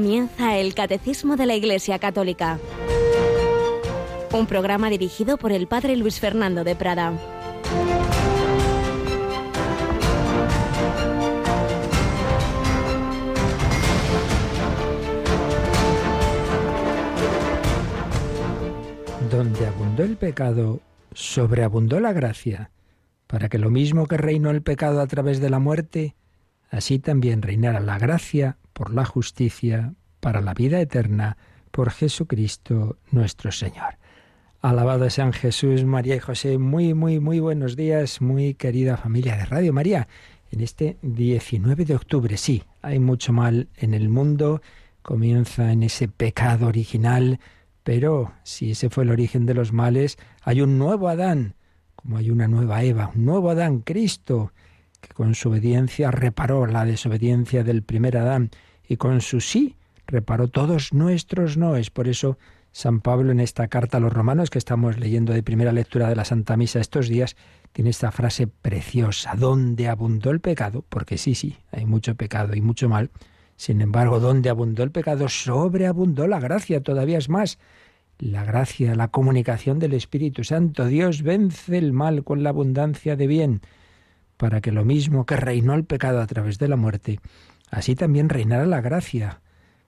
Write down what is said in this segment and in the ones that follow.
Comienza el Catecismo de la Iglesia Católica, un programa dirigido por el Padre Luis Fernando de Prada. Donde abundó el pecado, sobreabundó la gracia, para que lo mismo que reinó el pecado a través de la muerte, así también reinara la gracia por la justicia, para la vida eterna, por Jesucristo nuestro Señor. Alabado sean Jesús, María y José. Muy, muy, muy buenos días, muy querida familia de Radio María. En este 19 de octubre, sí, hay mucho mal en el mundo, comienza en ese pecado original, pero si ese fue el origen de los males, hay un nuevo Adán, como hay una nueva Eva, un nuevo Adán, Cristo, que con su obediencia reparó la desobediencia del primer Adán y con su sí reparó todos nuestros noes. Por eso San Pablo en esta carta a los romanos que estamos leyendo de primera lectura de la Santa Misa estos días, tiene esta frase preciosa, donde abundó el pecado, porque sí, sí, hay mucho pecado y mucho mal, sin embargo, donde abundó el pecado, sobreabundó la gracia, todavía es más. La gracia, la comunicación del Espíritu Santo, Dios vence el mal con la abundancia de bien para que lo mismo que reinó el pecado a través de la muerte, así también reinara la gracia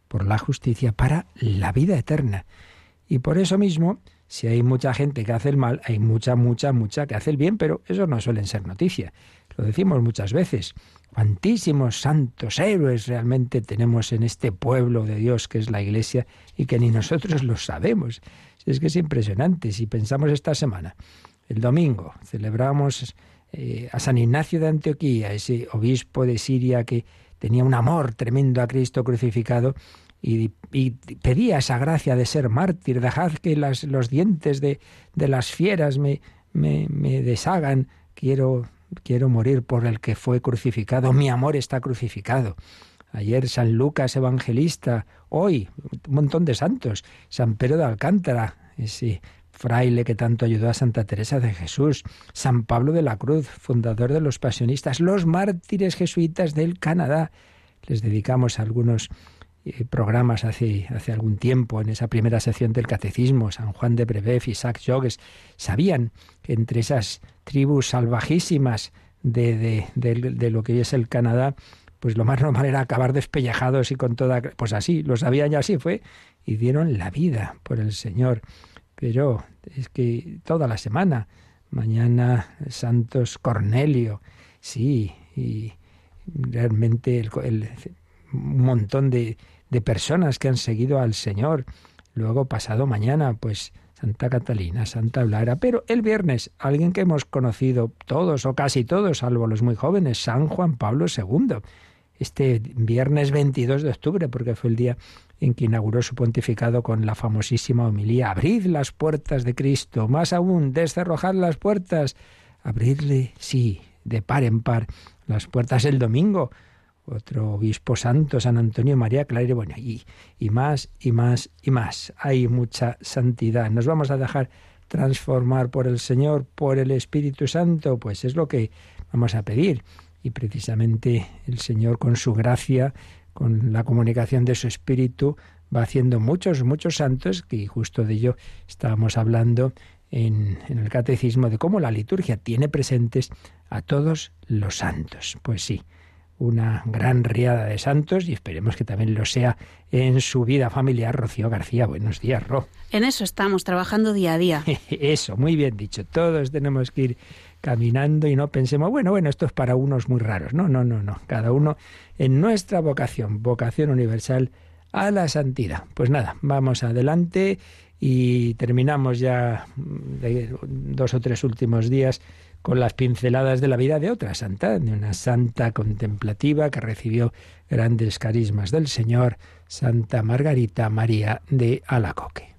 por la justicia para la vida eterna. Y por eso mismo, si hay mucha gente que hace el mal, hay mucha, mucha, mucha que hace el bien, pero eso no suelen ser noticia. Lo decimos muchas veces. Cuantísimos santos héroes realmente tenemos en este pueblo de Dios que es la Iglesia y que ni nosotros lo sabemos. Es que es impresionante. Si pensamos esta semana, el domingo celebramos eh, a San Ignacio de Antioquía, ese obispo de Siria que tenía un amor tremendo a Cristo crucificado y, pedía esa gracia de ser mártir, dejad que los dientes de, de las fieras me, me, me, deshagan, quiero, quiero morir por el que fue crucificado, mi amor está crucificado. Ayer San Lucas Evangelista, hoy un montón de santos, San Pedro de Alcántara, ese fraile que tanto ayudó a Santa Teresa de Jesús, San Pablo de la Cruz, fundador de los pasionistas, los mártires jesuitas del Canadá. Les dedicamos algunos eh, programas hace, hace algún tiempo en esa primera sección del Catecismo, San Juan de Brebeuf y Jacques Jogues, sabían que entre esas tribus salvajísimas de, de, de, de lo que es el Canadá, pues lo más normal era acabar despellejados y con toda... Pues así, lo sabían y así fue, y dieron la vida por el Señor pero es que toda la semana, mañana Santos Cornelio, sí, y realmente el, un montón de, de personas que han seguido al Señor. Luego, pasado mañana, pues Santa Catalina, Santa Blara, pero el viernes, alguien que hemos conocido todos o casi todos, salvo los muy jóvenes, San Juan Pablo II. Este viernes 22 de octubre, porque fue el día en que inauguró su pontificado con la famosísima homilía Abrid las puertas de Cristo, más aún, descerrojad las puertas, abrirle, sí, de par en par, las puertas el domingo. Otro obispo santo, San Antonio María Clare, bueno, y, y más, y más, y más. Hay mucha santidad. Nos vamos a dejar transformar por el Señor, por el Espíritu Santo, pues es lo que vamos a pedir. Y precisamente el Señor con su gracia con la comunicación de su espíritu, va haciendo muchos, muchos santos, y justo de ello estábamos hablando en, en, el catecismo, de cómo la liturgia tiene presentes a todos los santos. Pues sí, una gran riada de santos y esperemos que también lo sea en su vida familiar. Rocío García, buenos días, Ro. En eso estamos, trabajando día a día. eso, muy bien dicho. Todos tenemos que ir caminando y no pensemos, bueno, bueno, esto es para unos muy raros. No, no, no, no. Cada uno en nuestra vocación, vocación universal a la santidad. Pues nada, vamos adelante y terminamos ya dos o tres últimos días con las pinceladas de la vida de otra santa, de una santa contemplativa que recibió grandes carismas del Señor, Santa Margarita María de Alacoque.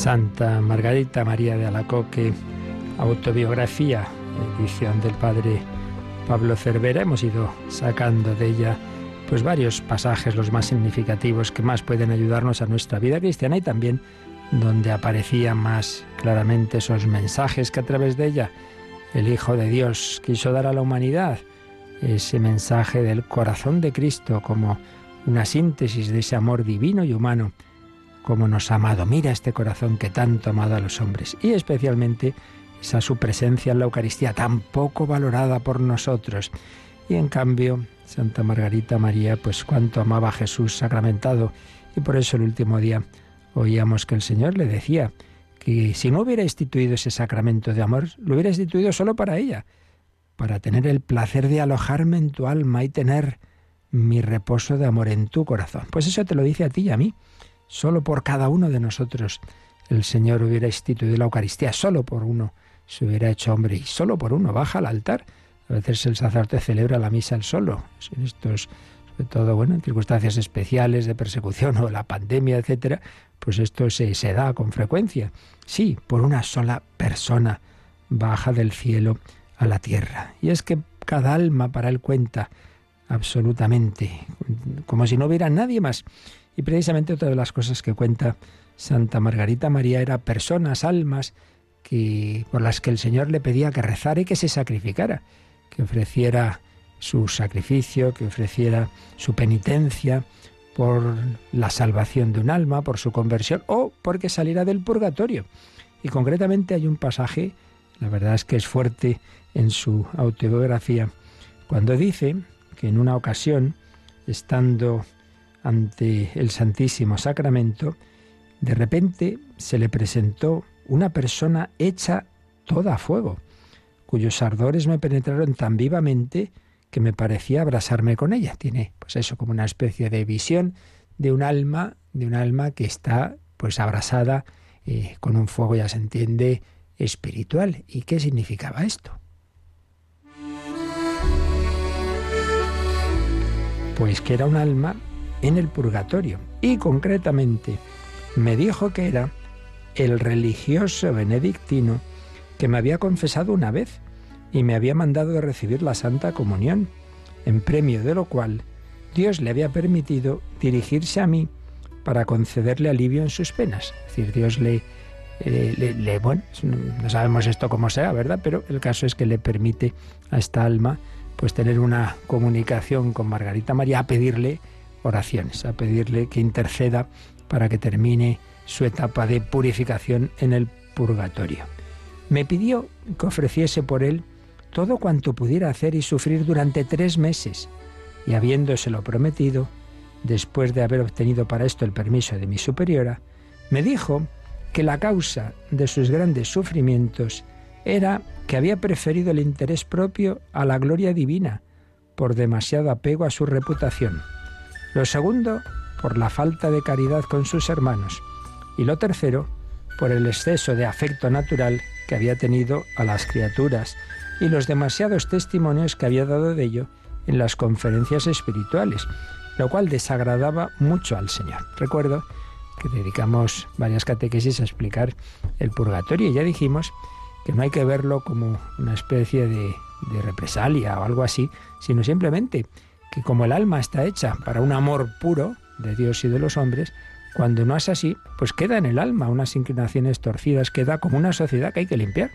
Santa Margarita María de Alacoque, autobiografía, edición del padre Pablo Cervera. Hemos ido sacando de ella pues varios pasajes, los más significativos, que más pueden ayudarnos a nuestra vida cristiana y también donde aparecían más claramente esos mensajes que a través de ella el Hijo de Dios quiso dar a la humanidad, ese mensaje del corazón de Cristo como una síntesis de ese amor divino y humano, como nos ha amado. Mira este corazón que tanto ha amado a los hombres y especialmente esa su presencia en la Eucaristía tan poco valorada por nosotros. Y en cambio, Santa Margarita María, pues cuánto amaba a Jesús sacramentado y por eso el último día oíamos que el Señor le decía que si no hubiera instituido ese sacramento de amor, lo hubiera instituido solo para ella, para tener el placer de alojarme en tu alma y tener mi reposo de amor en tu corazón. Pues eso te lo dice a ti y a mí. Solo por cada uno de nosotros el Señor hubiera instituido la Eucaristía, solo por uno se hubiera hecho hombre y solo por uno baja al altar. A veces el sacerdote celebra la misa el solo. En estos, sobre todo, bueno, en circunstancias especiales de persecución o la pandemia, etcétera, pues esto se, se da con frecuencia. Sí, por una sola persona baja del cielo a la tierra. Y es que cada alma para él cuenta absolutamente, como si no hubiera nadie más. Y precisamente otra de las cosas que cuenta Santa Margarita María era personas, almas, que, por las que el Señor le pedía que rezara y que se sacrificara, que ofreciera su sacrificio, que ofreciera su penitencia, por la salvación de un alma, por su conversión o porque saliera del purgatorio. Y concretamente hay un pasaje, la verdad es que es fuerte en su autobiografía, cuando dice que en una ocasión, estando ante el Santísimo Sacramento, de repente se le presentó una persona hecha toda a fuego, cuyos ardores me penetraron tan vivamente que me parecía abrasarme con ella. Tiene, pues eso, como una especie de visión de un alma, de un alma que está, pues, abrasada eh, con un fuego, ya se entiende, espiritual. ¿Y qué significaba esto? Pues que era un alma en el purgatorio. Y concretamente me dijo que era el religioso benedictino que me había confesado una vez y me había mandado de recibir la Santa Comunión, en premio de lo cual Dios le había permitido dirigirse a mí para concederle alivio en sus penas. Es decir, Dios le, le, bueno, no sabemos esto cómo sea, ¿verdad? Pero el caso es que le permite a esta alma pues tener una comunicación con Margarita María, a pedirle oraciones, a pedirle que interceda para que termine su etapa de purificación en el purgatorio. Me pidió que ofreciese por él todo cuanto pudiera hacer y sufrir durante tres meses, y habiéndoselo prometido, después de haber obtenido para esto el permiso de mi superiora, me dijo que la causa de sus grandes sufrimientos era que había preferido el interés propio a la gloria divina, por demasiado apego a su reputación. Lo segundo, por la falta de caridad con sus hermanos. Y lo tercero, por el exceso de afecto natural que había tenido a las criaturas y los demasiados testimonios que había dado de ello en las conferencias espirituales, lo cual desagradaba mucho al Señor. Recuerdo que dedicamos varias catequesis a explicar el purgatorio y ya dijimos que no hay que verlo como una especie de, de represalia o algo así, sino simplemente que como el alma está hecha para un amor puro de Dios y de los hombres, cuando no es así, pues queda en el alma unas inclinaciones torcidas, queda como una sociedad que hay que limpiar.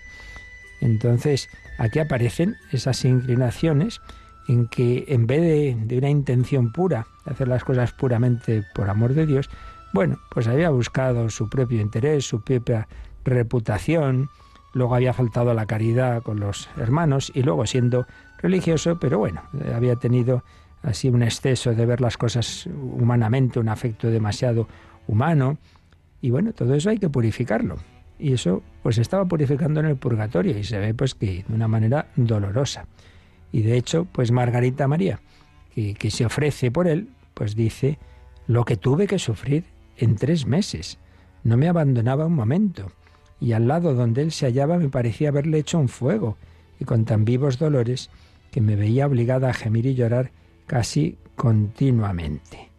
Entonces, aquí aparecen esas inclinaciones en que en vez de, una intención pura, de hacer las cosas puramente por amor de Dios, bueno, pues había buscado su propio interés, su propia reputación, luego había faltado la caridad con los hermanos y luego siendo religioso, pero bueno, había tenido así un exceso de ver las cosas humanamente, un afecto demasiado humano, y bueno, todo eso hay que purificarlo y eso pues estaba purificando en el purgatorio y se ve pues que de una manera dolorosa. Y de hecho, pues Margarita María, que, que se ofrece por él, pues dice, lo que tuve que sufrir en tres meses. No me abandonaba un momento. Y al lado donde él se hallaba me parecía haberle hecho un fuego, y con tan vivos dolores que me veía obligada a gemir y llorar casi continuamente.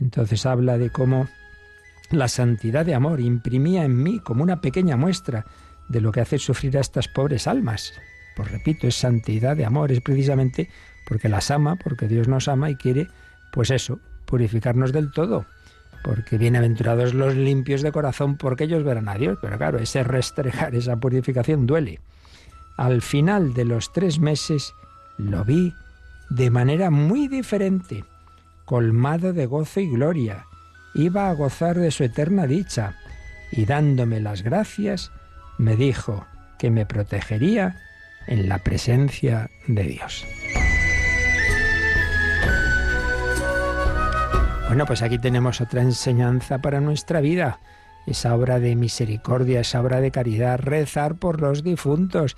Entonces habla de cómo la santidad de amor imprimía en mí como una pequeña muestra de lo que hace sufrir a estas pobres almas. Pues repito, es santidad de amor, es precisamente porque las ama, porque Dios nos ama y quiere, pues eso, purificarnos del todo. Porque bienaventurados los limpios de corazón, porque ellos verán a Dios. Pero claro, ese restregar, esa purificación duele. Al final de los tres meses lo vi de manera muy diferente, colmado de gozo y gloria. Iba a gozar de su eterna dicha y dándome las gracias, me dijo que me protegería en la presencia de Dios. Bueno, pues aquí tenemos otra enseñanza para nuestra vida. Esa obra de misericordia, esa obra de caridad, rezar por los difuntos.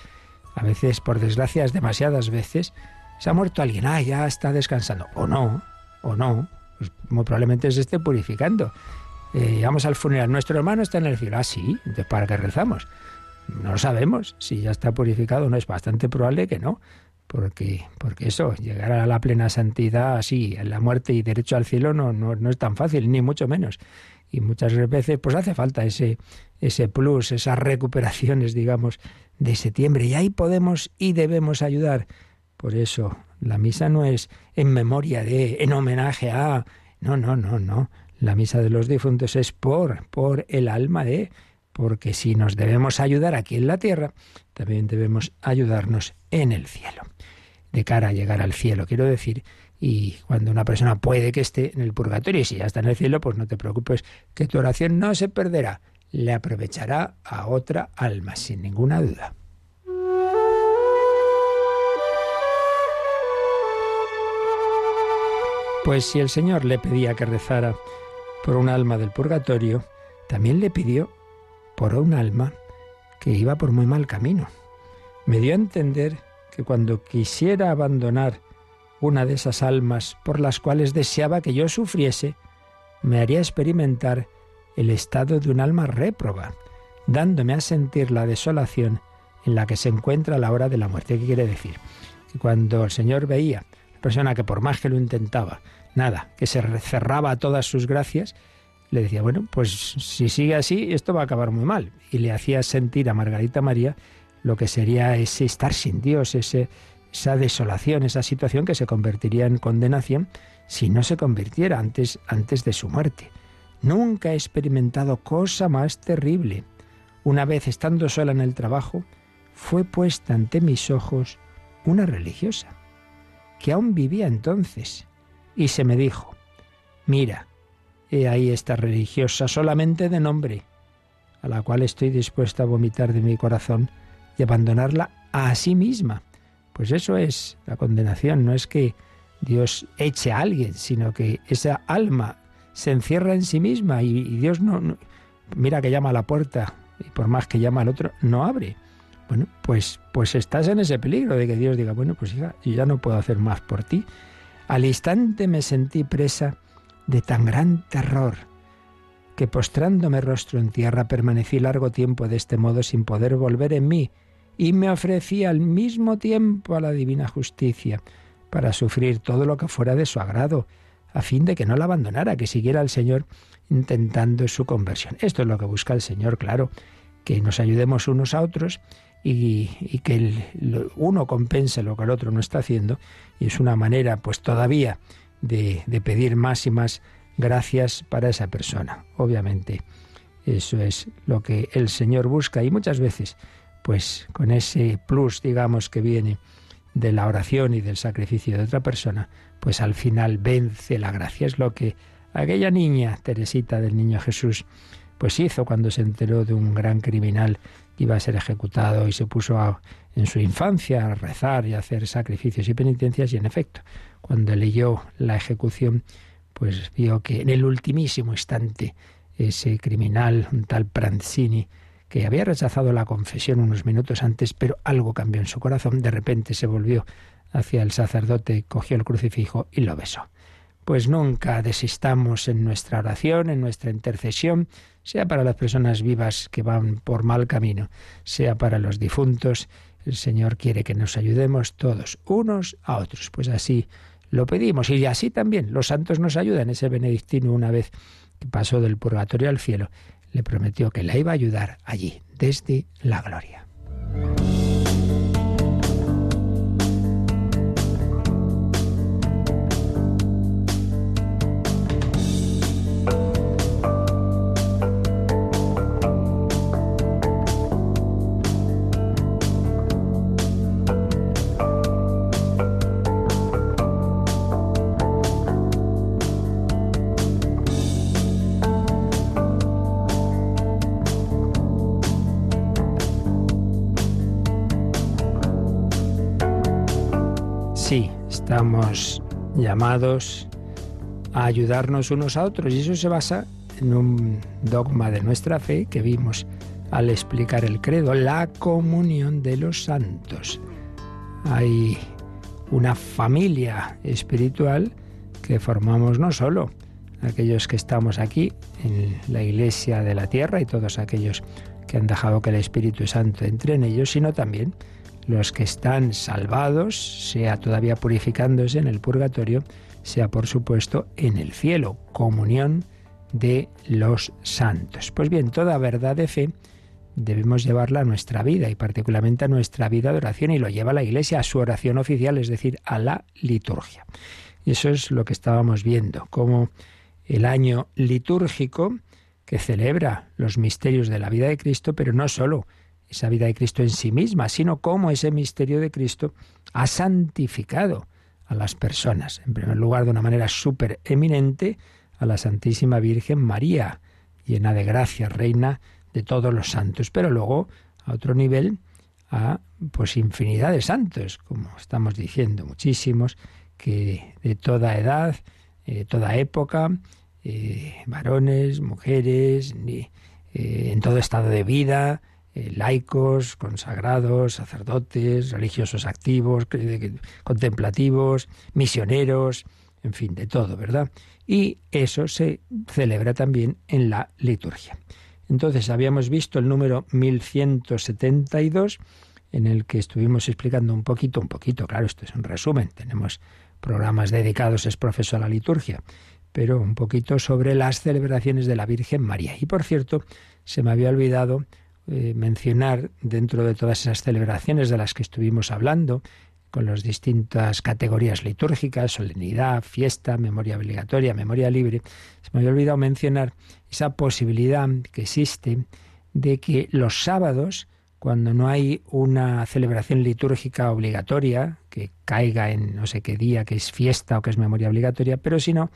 A veces, por desgracias, demasiadas veces, se ha muerto alguien, ah, ya está descansando. O no, o no, pues probablemente se esté purificando. Eh, vamos al funeral, nuestro hermano está en el cielo. Ah, sí, entonces ¿para qué rezamos? No sabemos. Si ya está purificado, no es bastante probable que no porque, porque eso, llegar a la plena santidad así, en la muerte y derecho al cielo no, no, no, es tan fácil, ni mucho menos. Y muchas veces pues hace falta ese, ese plus, esas recuperaciones, digamos, de septiembre. Y ahí podemos y debemos ayudar. Por eso, la misa no es en memoria de, en homenaje a... No, no, no, no. La misa de los difuntos es por, por el alma de... Porque si nos debemos ayudar aquí en la tierra, también debemos ayudarnos en el cielo de cara a llegar al cielo, quiero decir. Y cuando una persona puede que esté en el purgatorio y si ya está en el cielo, pues no te preocupes, que tu oración no se perderá, le aprovechará a otra alma, sin ninguna duda. Pues si el Señor le pedía que rezara por un alma del purgatorio, también le pidió por un alma que iba por muy mal camino. Me dio a entender que cuando quisiera abandonar una de esas almas por las cuales deseaba que yo sufriese, me haría experimentar el estado de un alma réproba, dándome a sentir la desolación en la que se encuentra a la hora de la muerte. ¿Qué quiere decir? Que cuando el Señor veía persona que por más que lo intentaba, nada, que se cerraba a todas sus gracias, le decía, bueno, pues si sigue así, esto va a acabar muy mal. Y le hacía sentir a Margarita María lo que sería ese estar sin Dios, ese, esa desolación, esa situación que se convertiría en condenación si no se convirtiera antes, antes de su muerte. Nunca he experimentado cosa más terrible. Una vez estando sola en el trabajo, fue puesta ante mis ojos una religiosa, que aún vivía entonces, y se me dijo, mira, he ahí esta religiosa solamente de nombre, a la cual estoy dispuesta a vomitar de mi corazón y abandonarla a sí misma. Pues eso es la condenación, no es que Dios eche a alguien, sino que esa alma se encierra en sí misma y, Dios no, mira que llama a la puerta y por más que llama al otro, no abre. Bueno, pues, pues estás en ese peligro de que Dios diga, bueno, pues hija, yo ya no puedo hacer más por ti. Al instante me sentí presa de tan gran terror que postrándome rostro en tierra permanecí largo tiempo de este modo sin poder volver en mí y me ofrecía al mismo tiempo a la divina justicia para sufrir todo lo que fuera de su agrado, a fin de que no la abandonara, que siguiera al Señor intentando su conversión. Esto es lo que busca el Señor, claro, que nos ayudemos unos a otros y, que el, uno compense lo que el otro no está haciendo, y es una manera, pues todavía, de pedir más y más gracias para esa persona. Obviamente, eso es lo que el Señor busca y muchas veces pues con ese plus, digamos, que viene de la oración y del sacrificio de otra persona, pues al final vence la gracia. Es lo que aquella niña, Teresita del Niño Jesús, pues hizo cuando se enteró de un gran criminal que iba a ser ejecutado y se puso en su infancia a rezar y a hacer sacrificios y penitencias y en efecto, cuando leyó la ejecución, pues vio que en el ultimísimo instante ese criminal, un tal Pranzini, que había rechazado la confesión unos minutos antes, pero algo cambió en su corazón. De repente se volvió hacia el sacerdote, cogió el crucifijo y lo besó. Pues nunca desistamos en nuestra oración, en nuestra intercesión, sea para las personas vivas que van por mal camino, sea para los difuntos. El Señor quiere que nos ayudemos todos, unos a otros. Pues así lo pedimos y así también los santos nos ayudan. Ese benedictino una vez que pasó del purgatorio al cielo, le prometió que la iba a ayudar allí, desde la gloria. Estamos llamados a ayudarnos unos a otros y eso se basa en un dogma de nuestra fe que vimos al explicar el credo, la comunión de los santos. Hay una familia espiritual que formamos no solo aquellos que estamos aquí en la iglesia de la tierra y todos aquellos que han dejado que el Espíritu Santo entre en ellos, sino también los que están salvados, sea todavía purificándose en el purgatorio, sea por supuesto en el cielo, comunión de los santos. Pues bien, toda verdad de fe debemos llevarla a nuestra vida y particularmente a nuestra vida de oración y lo lleva la Iglesia a su oración oficial, es decir, a la liturgia. Y eso es lo que estábamos viendo, como el año litúrgico que celebra los misterios de la vida de Cristo, pero no solo esa vida de Cristo en sí misma, sino cómo ese misterio de Cristo ha santificado a las personas. En primer lugar, de una manera súper eminente, a la Santísima Virgen María, llena de gracia, reina de todos los santos. Pero luego, a otro nivel, a pues infinidad de santos, como estamos diciendo, muchísimos, que de toda edad, eh, toda época, eh, varones, mujeres, eh, en todo estado de vida, eh, laicos, consagrados, sacerdotes, religiosos activos, contemplativos, misioneros, en fin, de todo, ¿verdad? Y eso se celebra también en la liturgia. Entonces, habíamos visto el número 1172, en el que estuvimos explicando un poquito, un poquito, claro, esto es un resumen, tenemos programas dedicados, es profesor a la liturgia, pero un poquito sobre las celebraciones de la Virgen María. Y por cierto, se me había olvidado eh, mencionar dentro de todas esas celebraciones de las que estuvimos hablando, con las distintas categorías litúrgicas, solemnidad, fiesta, memoria obligatoria, memoria libre, se me había olvidado mencionar esa posibilidad que existe de que los sábados, cuando no hay una celebración litúrgica obligatoria, que caiga en no sé qué día, que es fiesta o que es memoria obligatoria, pero si no,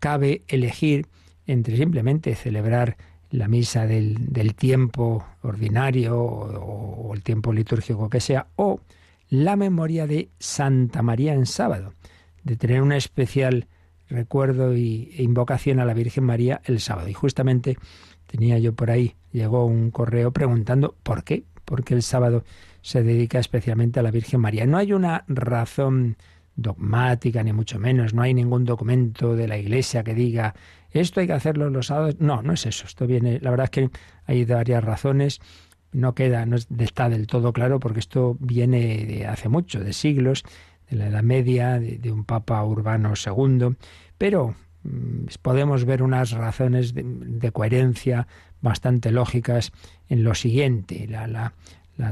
cabe elegir entre simplemente celebrar la misa del, tiempo ordinario o, el tiempo litúrgico que sea, o la memoria de Santa María en sábado, de tener un especial recuerdo e invocación a la Virgen María el sábado. Y justamente tenía yo por ahí, llegó un correo preguntando por qué, porque el sábado se dedica especialmente a la Virgen María. No hay una razón dogmática, ni mucho menos, no hay ningún documento de la Iglesia que diga esto hay que hacerlo los sábados. No, no es eso. Esto viene, la verdad es que hay varias razones. No queda, no está del todo claro porque esto viene de hace mucho, de siglos, de la Edad Media, de, un Papa Urbano II, pero mm, podemos ver unas razones de, coherencia bastante lógicas en lo siguiente. La, la,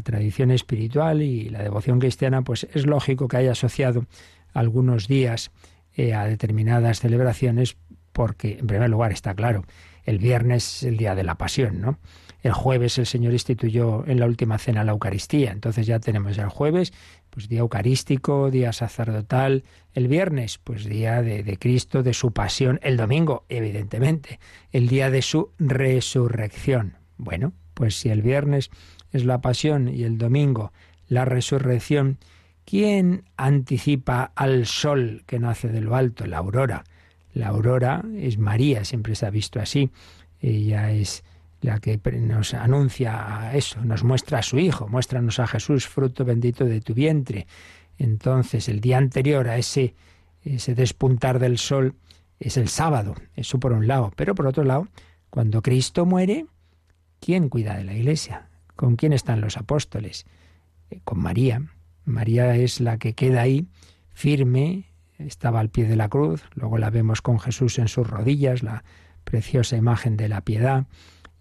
tradición espiritual y la devoción cristiana, pues es lógico que haya asociado algunos días eh, a determinadas celebraciones porque, en primer lugar, está claro, el viernes es el día de la pasión, ¿no? El jueves el Señor instituyó en la última cena la Eucaristía. Entonces ya tenemos el jueves, pues día eucarístico, día sacerdotal. El viernes, pues día de, de, Cristo, de su pasión. El domingo, evidentemente, el día de su resurrección. Bueno, pues si el viernes es la pasión y el domingo la resurrección, ¿quién anticipa al sol que nace de lo alto, la aurora? La aurora es María, siempre se ha visto así. Ella es la que nos anuncia eso, nos muestra a su Hijo, muéstranos a Jesús, fruto bendito de tu vientre. Entonces, el día anterior a ese, ese despuntar del sol es el sábado, eso por un lado. Pero por otro lado, cuando Cristo muere, ¿quién cuida de la iglesia? ¿Con quién están los apóstoles? Eh, con María. María es la que queda ahí firme, estaba al pie de la cruz, luego la vemos con Jesús en sus rodillas, la preciosa imagen de la piedad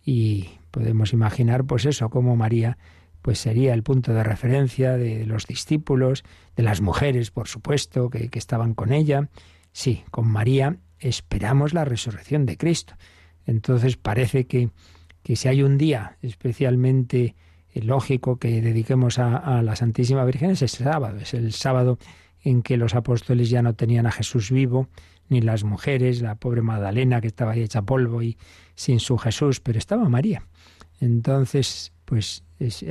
y podemos imaginar pues eso, como María pues sería el punto de referencia de los discípulos, de las mujeres, por supuesto, que, estaban con ella. Sí, con María esperamos la resurrección de Cristo. Entonces parece que, que si hay un día especialmente lógico que dediquemos a, a, la Santísima Virgen es el sábado, es el sábado en que los apóstoles ya no tenían a Jesús vivo, ni las mujeres, la pobre Magdalena que estaba ahí hecha polvo y sin su Jesús, pero estaba María. Entonces, pues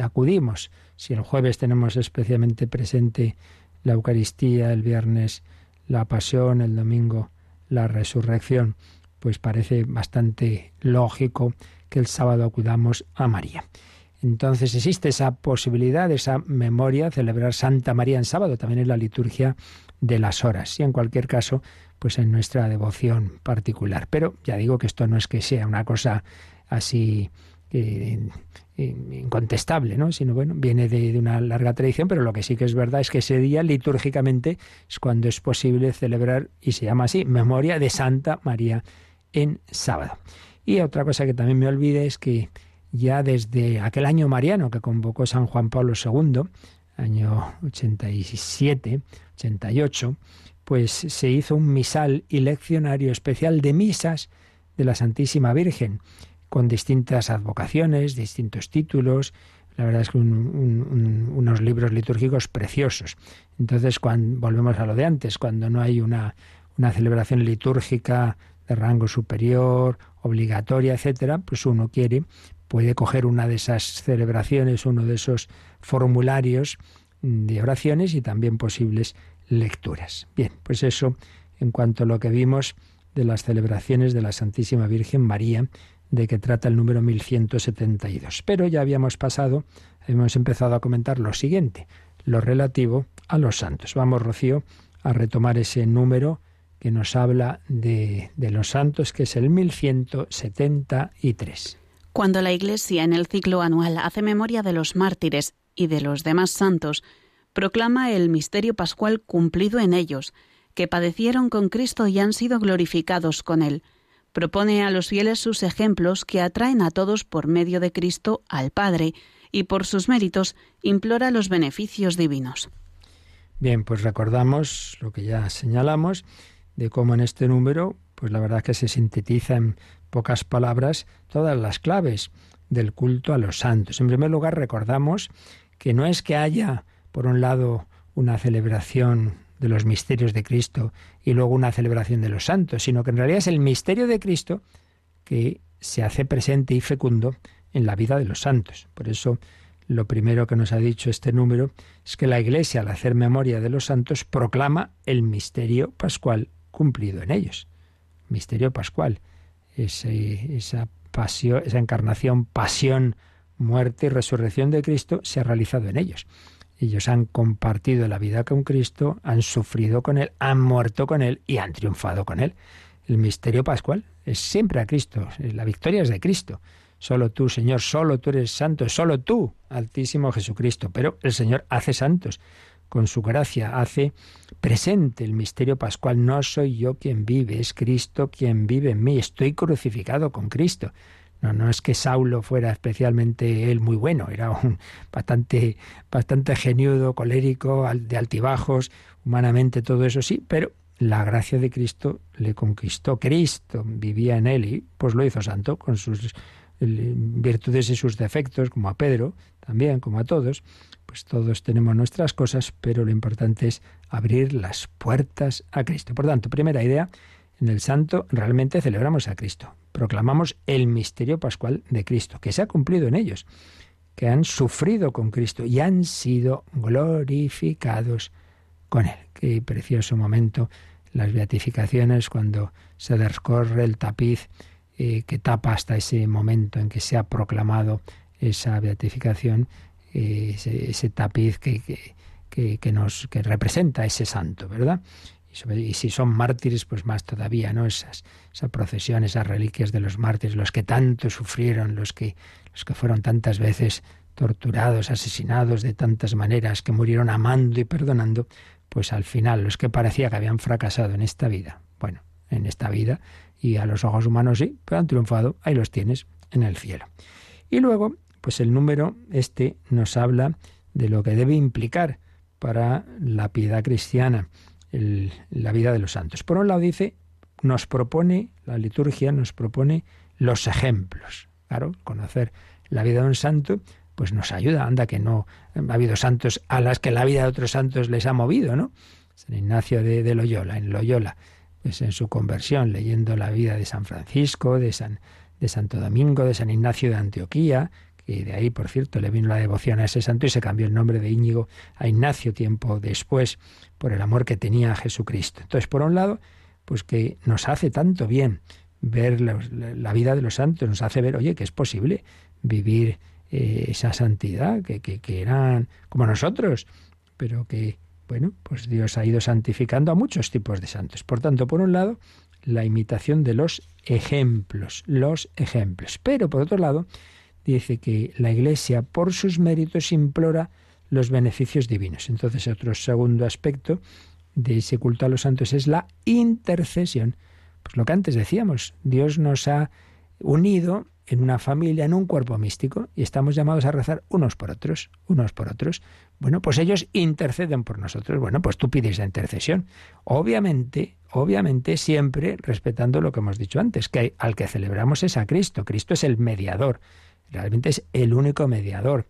acudimos. Si el jueves tenemos especialmente presente la Eucaristía, el viernes la pasión, el domingo la resurrección, pues parece bastante lógico que el sábado acudamos a María. Entonces existe esa posibilidad, esa memoria, celebrar Santa María en sábado, también en la liturgia de las horas. Y en cualquier caso, pues en nuestra devoción particular. Pero ya digo que esto no es que sea una cosa así eh, incontestable, ¿no? Sino bueno, viene de, de, una larga tradición, pero lo que sí que es verdad es que ese día litúrgicamente es cuando es posible celebrar, y se llama así, memoria de Santa María en sábado. Y otra cosa que también me olvide es que ya desde aquel año mariano que convocó San Juan Pablo II, año 87, 88, pues se hizo un misal y leccionario especial de misas de la Santísima Virgen, con distintas advocaciones, distintos títulos, la verdad es que un, un, unos libros litúrgicos preciosos. Entonces, cuando volvemos a lo de antes, cuando no hay una, una celebración litúrgica de rango superior, obligatoria, etcétera, pues uno quiere, puede coger una de esas celebraciones, uno de esos formularios de oraciones y también posibles lecturas. Bien, pues eso en cuanto a lo que vimos de las celebraciones de la Santísima Virgen María, de que trata el número 1172. Pero ya habíamos pasado, hemos empezado a comentar lo siguiente, lo relativo a los santos. Vamos, Rocío, a retomar ese número que nos habla de, de los santos, que es el 1173. Cuando la Iglesia en el ciclo anual hace memoria de los mártires y de los demás santos, proclama el misterio pascual cumplido en ellos, que padecieron con Cristo y han sido glorificados con Él. Propone a los fieles sus ejemplos que atraen a todos por medio de Cristo al Padre y por sus méritos implora los beneficios divinos. Bien, pues recordamos lo que ya señalamos de cómo en este número, pues la verdad que se sintetiza en pocas palabras todas las claves del culto a los santos. En primer lugar, recordamos que no es que haya por un lado, una celebración de los misterios de Cristo y luego una celebración de los santos, sino que en realidad es el misterio de Cristo que se hace presente y fecundo en la vida de los santos. Por eso, lo primero que nos ha dicho este número es que la Iglesia, al hacer memoria de los santos, proclama el misterio pascual cumplido en ellos. Misterio pascual, esa pasión, esa encarnación, pasión, muerte y resurrección de Cristo se ha realizado en ellos. Ellos han compartido la vida con Cristo, han sufrido con Él, han muerto con Él y han triunfado con Él. El misterio pascual es siempre a Cristo, la victoria es de Cristo. Solo tú, Señor, solo tú eres santo, solo tú, Altísimo Jesucristo. Pero el Señor hace santos. Con su gracia hace presente el misterio pascual. No soy yo quien vive, es Cristo quien vive en mí. Estoy crucificado con Cristo. No, no es que Saulo fuera especialmente él muy bueno, era un bastante, bastante geniudo, colérico, de altibajos, humanamente todo eso sí, pero la gracia de Cristo le conquistó. Cristo vivía en él y pues lo hizo santo con sus virtudes y sus defectos, como a Pedro, también, como a todos. Pues todos tenemos nuestras cosas, pero lo importante es abrir las puertas a Cristo. Por tanto, primera idea, en el santo realmente celebramos a Cristo proclamamos el misterio pascual de Cristo, que se ha cumplido en ellos, que han sufrido con Cristo y han sido glorificados con Él. Qué precioso momento las beatificaciones cuando se descorre el tapiz eh, que tapa hasta ese momento en que se ha proclamado esa beatificación, eh, ese, tapiz que, que, nos que representa ese santo, ¿verdad? Y, si son mártires, pues más todavía, ¿no? Esas, esa procesión, esas reliquias de los mártires, los que tanto sufrieron, los que, los que fueron tantas veces torturados, asesinados de tantas maneras, que murieron amando y perdonando, pues al final los que parecía que habían fracasado en esta vida, bueno, en esta vida y a los ojos humanos sí, pero han triunfado, ahí los tienes en el cielo. Y luego, pues el número este nos habla de lo que debe implicar para la piedad cristiana, la vida de los santos. Por un lado dice, nos propone, la liturgia nos propone los ejemplos. Claro, conocer la vida de un santo, pues nos ayuda. Anda que no ha habido santos a las que la vida de otros santos les ha movido, ¿no? San Ignacio de, de Loyola, en Loyola, pues en su conversión, leyendo la vida de San Francisco, de San de Santo Domingo, de San Ignacio de Antioquía, que de ahí, por cierto, le vino la devoción a ese santo y se cambió el nombre de Íñigo a Ignacio tiempo después por el amor que tenía a Jesucristo. Entonces, por un lado, pues que nos hace tanto bien ver la, vida de los santos, nos hace ver, oye, que es posible vivir eh, esa santidad, que, que, que eran como nosotros, pero que, bueno, pues Dios ha ido santificando a muchos tipos de santos. Por tanto, por un lado, la imitación de los ejemplos, los ejemplos. Pero por otro lado, dice que la Iglesia por sus méritos implora los beneficios divinos. Entonces, otro segundo aspecto de ese culto a los santos es la intercesión. Pues lo que antes decíamos, Dios nos ha unido en una familia, en un cuerpo místico, y estamos llamados a rezar unos por otros, unos por otros. Bueno, pues ellos interceden por nosotros. Bueno, pues tú pides la intercesión. Obviamente, obviamente siempre respetando lo que hemos dicho antes, que al que celebramos es a Cristo. Cristo es el mediador. Realmente es el único mediador.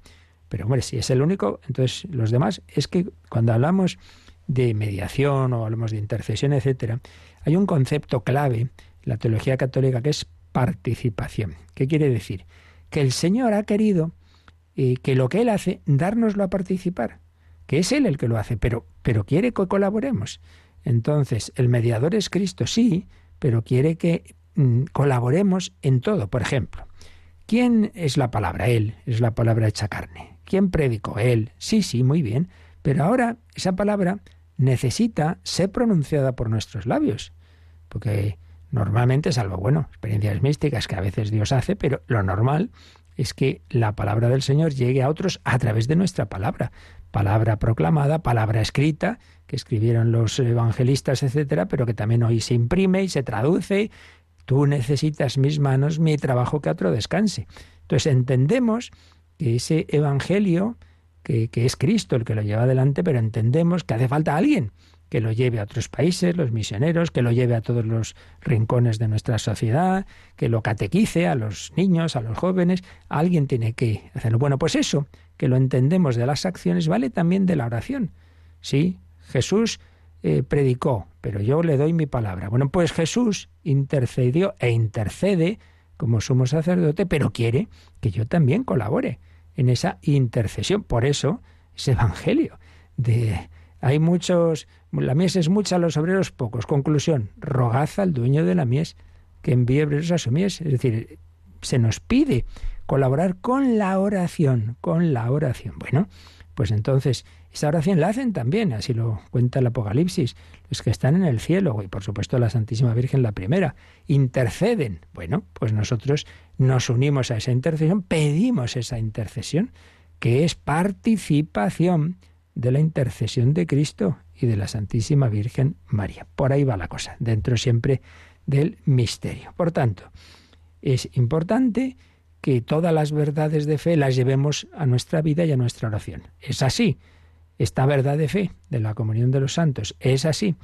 Pero hombre, si es el único, entonces los demás, es que cuando hablamos de mediación o hablamos de intercesión, etcétera, hay un concepto clave en la teología católica que es participación. ¿Qué quiere decir? Que el Señor ha querido eh, que lo que Él hace, dárnoslo a participar, que es Él el que lo hace, pero, pero quiere que colaboremos. Entonces, el mediador es Cristo, sí, pero quiere que mm, colaboremos en todo. Por ejemplo, ¿quién es la palabra? Él, es la palabra hecha carne. ¿Quién predicó? Él. Sí, sí, muy bien. Pero ahora esa palabra necesita ser pronunciada por nuestros labios, porque Normalmente, salvo, bueno, experiencias místicas que a veces Dios hace, pero lo normal es que la palabra del Señor llegue a otros a través de nuestra palabra. Palabra proclamada, palabra escrita, que escribieron los evangelistas, etcétera, pero que también hoy se imprime y se traduce. Tú necesitas mis manos, mi trabajo que otro descanse. Entonces entendemos que ese evangelio, que, que es Cristo el que lo lleva adelante, pero entendemos que hace falta alguien que lo lleve a otros países, los misioneros, que lo lleve a todos los rincones de nuestra sociedad, que lo catequice a los niños, a los jóvenes. Alguien tiene que hacerlo. Bueno, pues eso, que lo entendemos de las acciones, vale también de la oración. Sí, Jesús eh, predicó, pero yo le doy mi palabra. Bueno, pues Jesús intercedió e intercede como sumo sacerdote, pero quiere que yo también colabore en esa intercesión. Por eso, ese evangelio de hay muchos, la mies es mucha, los obreros pocos. Conclusión, rogad al dueño de la mies que envíe obreros a su mies. Es decir, se nos pide colaborar con la oración, con la oración. Bueno, pues entonces, esa oración la hacen también, así lo cuenta el Apocalipsis, los que están en el cielo, y por supuesto la Santísima Virgen la primera, interceden. Bueno, pues nosotros nos unimos a esa intercesión, pedimos esa intercesión, que es participación de la intercesión de Cristo y de la Santísima Virgen María. Por ahí va la cosa, dentro siempre del misterio. Por tanto, es importante que todas las verdades de fe las llevemos a nuestra vida y a nuestra oración. Es así. Esta verdad de fe de la comunión de los santos es así,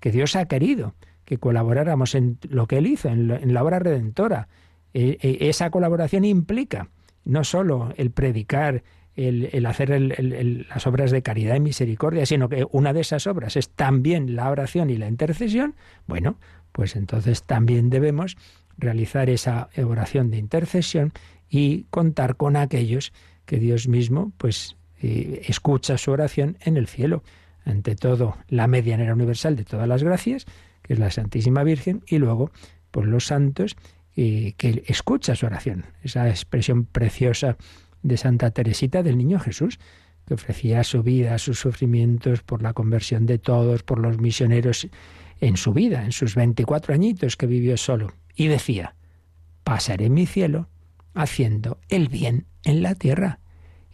que Dios ha querido que colaboráramos en lo que Él hizo, en, la obra redentora. E, e, esa colaboración implica no solo el predicar el, hacer las obras de caridad y misericordia, sino que una de esas obras es también la oración y la intercesión, bueno, pues entonces también debemos realizar esa oración de intercesión y contar con aquellos que Dios mismo pues eh, escucha su oración en el cielo. Ante todo, la medianera universal de todas las gracias, que es la Santísima Virgen, y luego, por los santos, eh, que escucha su oración. Esa expresión preciosa de Santa Teresita del Niño Jesús, que ofrecía su vida, sus sufrimientos por la conversión de todos, por los misioneros en su vida, en sus 24 añitos que vivió solo. Y decía, pasaré mi cielo haciendo el bien en la tierra.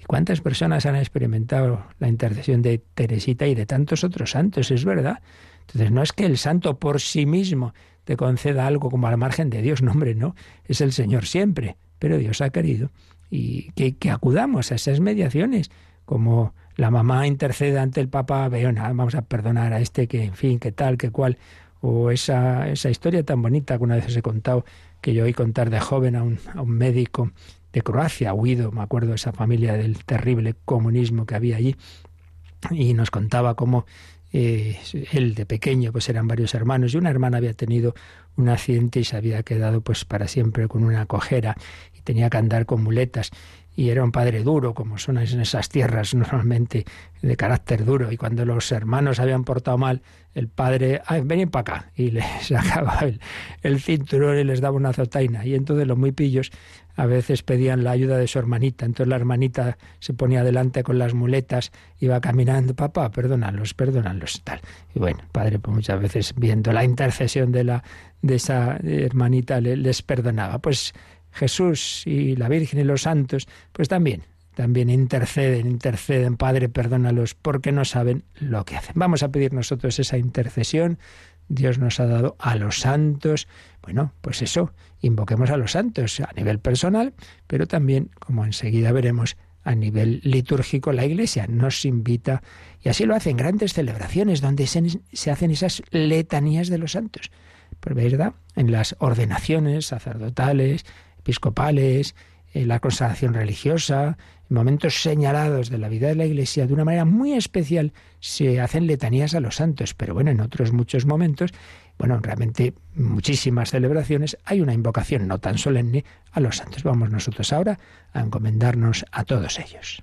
¿Y cuántas personas han experimentado la intercesión de Teresita y de tantos otros santos? Es verdad. Entonces no es que el santo por sí mismo te conceda algo como a la margen de Dios. No, hombre, no, es el Señor siempre, pero Dios ha querido y que, acudamos a esas mediaciones, como la mamá intercede ante el Papa, veo, vamos a perdonar a este que, en fin, que tal, que cual, o esa, esa historia tan bonita que una vez os he contado, que yo oí contar de joven a un, a un médico de Croacia, huido, me acuerdo de esa familia del terrible comunismo que había allí, y nos contaba cómo eh, él de pequeño pues eran varios hermanos y una hermana había tenido un accidente y se había quedado pues para siempre con una cojera tenía que andar con muletas y era un padre duro, como son en esas tierras normalmente de carácter duro. Y cuando los hermanos habían portado mal, el padre, Ay, venid para acá, y les sacaba el, el, cinturón y les daba una azotaina. Y entonces los muy pillos a veces pedían la ayuda de su hermanita. Entonces la hermanita se ponía delante con las muletas, iba caminando, papá, perdónalos, perdónalos, tal. Y bueno, padre, pues muchas veces viendo la intercesión de la de esa hermanita les perdonaba. Pues Jesús y la Virgen y los santos, pues también, también interceden, interceden, Padre, perdónalos, porque no saben lo que hacen. Vamos a pedir nosotros esa intercesión. Dios nos ha dado a los santos. Bueno, pues eso, invoquemos a los santos a nivel personal, pero también, como enseguida veremos, a nivel litúrgico, la Iglesia nos invita, y así lo hacen grandes celebraciones, donde se, hacen esas letanías de los santos. Pues verdad, en las ordenaciones sacerdotales, episcopales, en la consagración religiosa, en momentos señalados de la vida de la Iglesia, de una manera muy especial se hacen letanías a los santos, pero bueno, en otros muchos momentos, bueno, realmente muchísimas celebraciones, hay una invocación no tan solemne a los santos. Vamos nosotros ahora a encomendarnos a todos ellos.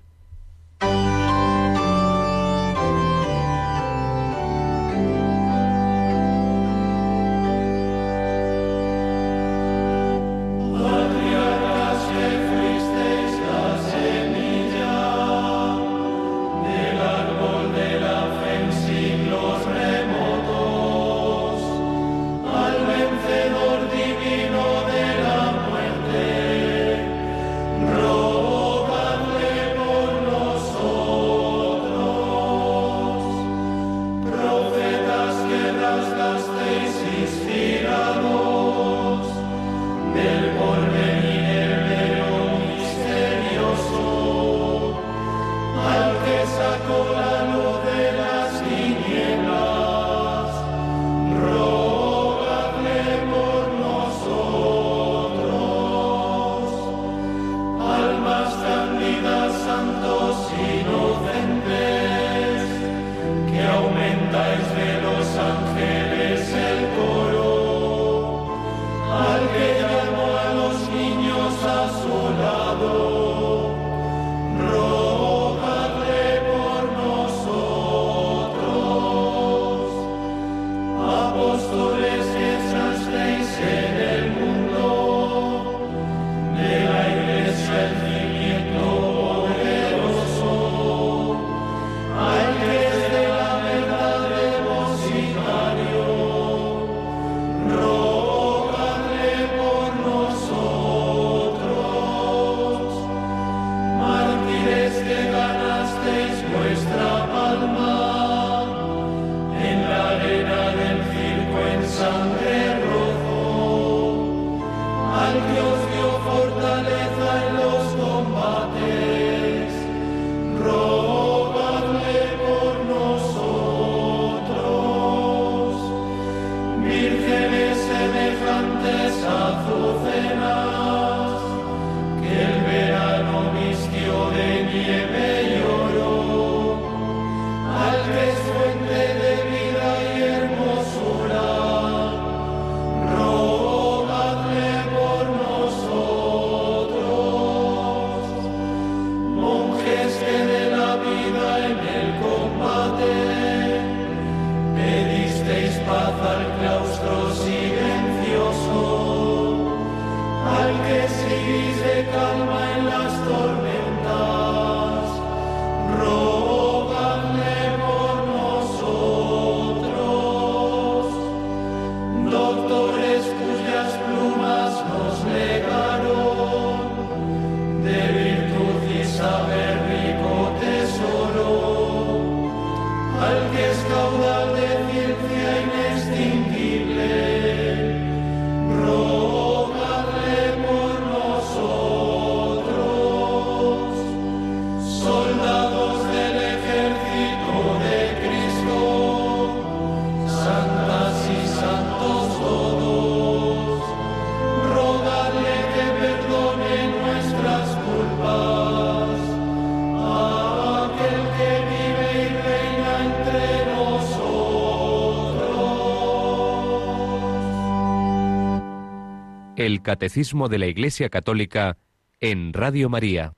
Catecismo de la Iglesia Católica en Radio María.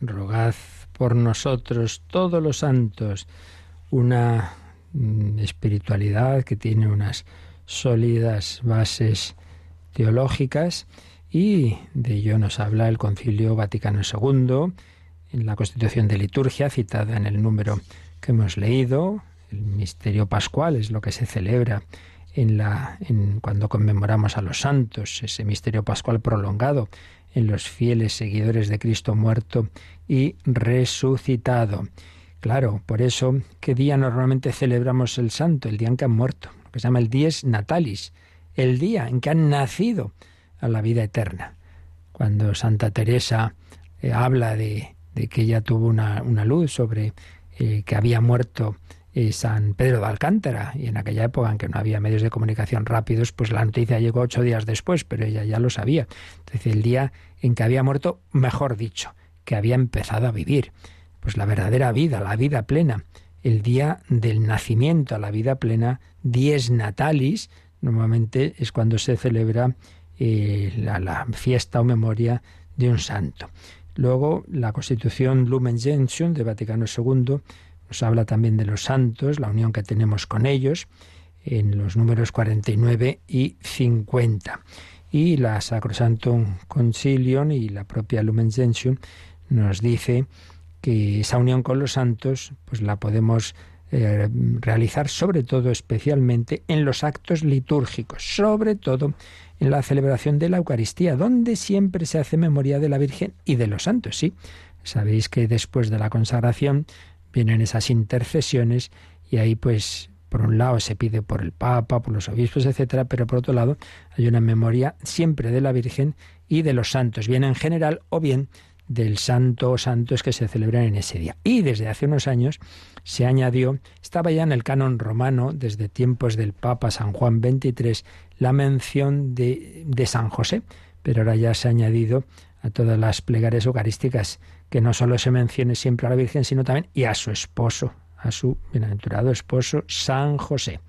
Rogad por nosotros todos los santos una mm, espiritualidad que tiene unas sólidas bases teológicas y de ello nos habla el Concilio Vaticano II en la Constitución de Liturgia citada en el número que hemos leído. El misterio pascual es lo que se celebra en la, cuando conmemoramos a los santos, ese misterio pascual prolongado en los fieles seguidores de Cristo muerto y resucitado. Claro, por eso, ¿qué día normalmente celebramos el santo? El día en que han muerto, lo que se llama el dies natalis, el día en que han nacido a la vida eterna. Cuando Santa Teresa eh, habla de, de, que ella tuvo una, una luz sobre eh, que había muerto San Pedro de Alcántara, y en aquella época en que no había medios de comunicación rápidos, pues la noticia llegó ocho días después, pero ella ya lo sabía. Entonces, el día en que había muerto, mejor dicho, que había empezado a vivir, pues la verdadera vida, la vida plena, el día del nacimiento a la vida plena, dies natalis, normalmente es cuando se celebra eh, la, la, fiesta o memoria de un santo. Luego, la Constitución Lumen Gentium de Vaticano II nos habla también de los santos, la unión que tenemos con ellos, en los números 49 y 50. Y la Sacrosantum Concilium y la propia Lumen Gentium nos dice que esa unión con los santos pues la podemos eh, realizar sobre todo especialmente en los actos litúrgicos, sobre todo en la celebración de la Eucaristía, donde siempre se hace memoria de la Virgen y de los santos, sí. Sabéis que después de la consagración vienen esas intercesiones y ahí pues por un lado se pide por el Papa, por los obispos, etcétera, pero por otro lado hay una memoria siempre de la Virgen y de los santos, bien en general o bien del santo o santos que se celebran en ese día. Y desde hace unos años se añadió, estaba ya en el canon romano, desde tiempos del Papa San Juan XXIII, la mención de, de San José, pero ahora ya se ha añadido a todas las plegarias eucarísticas que no solo se mencione siempre a la Virgen, sino también y a su esposo, a su bienaventurado esposo San José.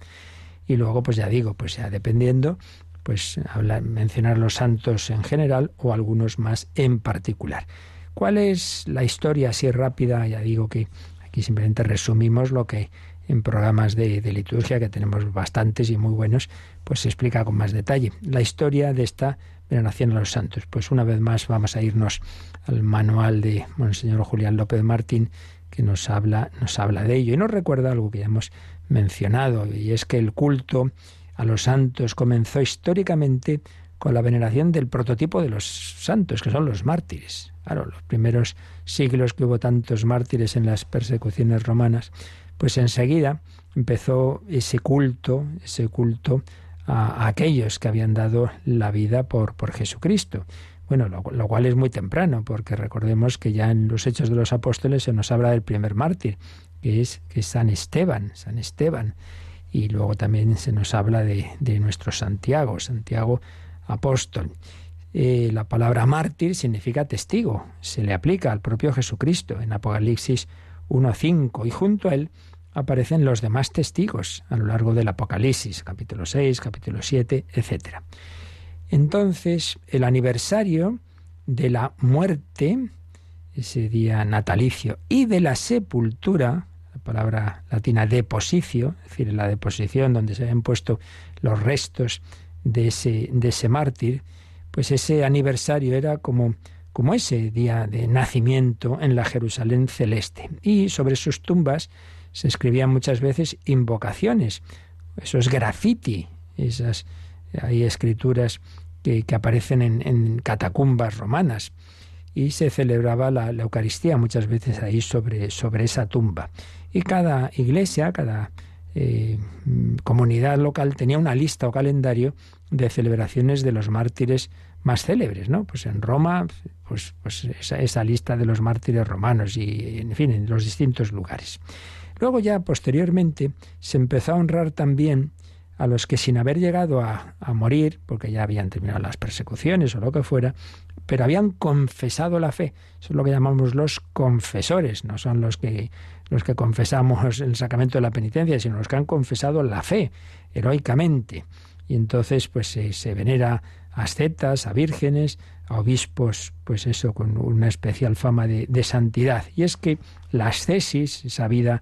Y luego, pues ya digo, pues ya dependiendo, pues hablar, mencionar los santos en general o algunos más en particular. ¿Cuál es la historia así rápida? Ya digo que aquí simplemente resumimos lo que en programas de, de, liturgia, que tenemos bastantes y muy buenos, pues se explica con más detalle. La historia de esta veneración a los santos. Pues una vez más vamos a irnos al manual de Monseñor Julián López Martín, que nos habla, nos habla de ello. Y nos recuerda algo que ya hemos mencionado, y es que el culto a los santos comenzó históricamente con la veneración del prototipo de los santos, que son los mártires. Claro, los primeros siglos que hubo tantos mártires en las persecuciones romanas, pues enseguida empezó ese culto, ese culto a, aquellos que habían dado la vida por, por Jesucristo. Bueno, lo, cual es muy temprano, porque recordemos que ya en los Hechos de los Apóstoles se nos habla del primer mártir, que es, que San Esteban, San Esteban. Y luego también se nos habla de, de nuestro Santiago, Santiago apóstol. Eh, la palabra mártir significa testigo, se le aplica al propio Jesucristo en Apocalipsis 1.5 y junto a él aparecen los demás testigos a lo largo del Apocalipsis, capítulo 6, capítulo 7, etc. Entonces, el aniversario de la muerte, ese día natalicio, y de la sepultura, la palabra latina deposicio, es decir, la deposición donde se habían puesto los restos de ese, de ese mártir, pues ese aniversario era como, como ese día de nacimiento en la Jerusalén celeste. Y sobre sus tumbas se escribían muchas veces invocaciones, esos graffiti, esas hay escrituras que, aparecen en, catacumbas romanas y se celebraba la, Eucaristía muchas veces ahí sobre, sobre esa tumba. Y cada iglesia, cada eh, comunidad local tenía una lista o calendario de celebraciones de los mártires más célebres, ¿no? Pues en Roma, pues, pues esa, esa lista de los mártires romanos y, en fin, en los distintos lugares. Luego ya posteriormente se empezó a honrar también a los que sin haber llegado a, morir, porque ya habían terminado las persecuciones o lo que fuera, pero habían confesado la fe. Eso es lo que llamamos los confesores, no son los que los que confesamos el sacramento de la penitencia, sino los que han confesado la fe heroicamente. Y entonces pues se, venera ascetas, a vírgenes, a obispos, pues eso, con una especial fama de, santidad. Y es que la ascesis, esa vida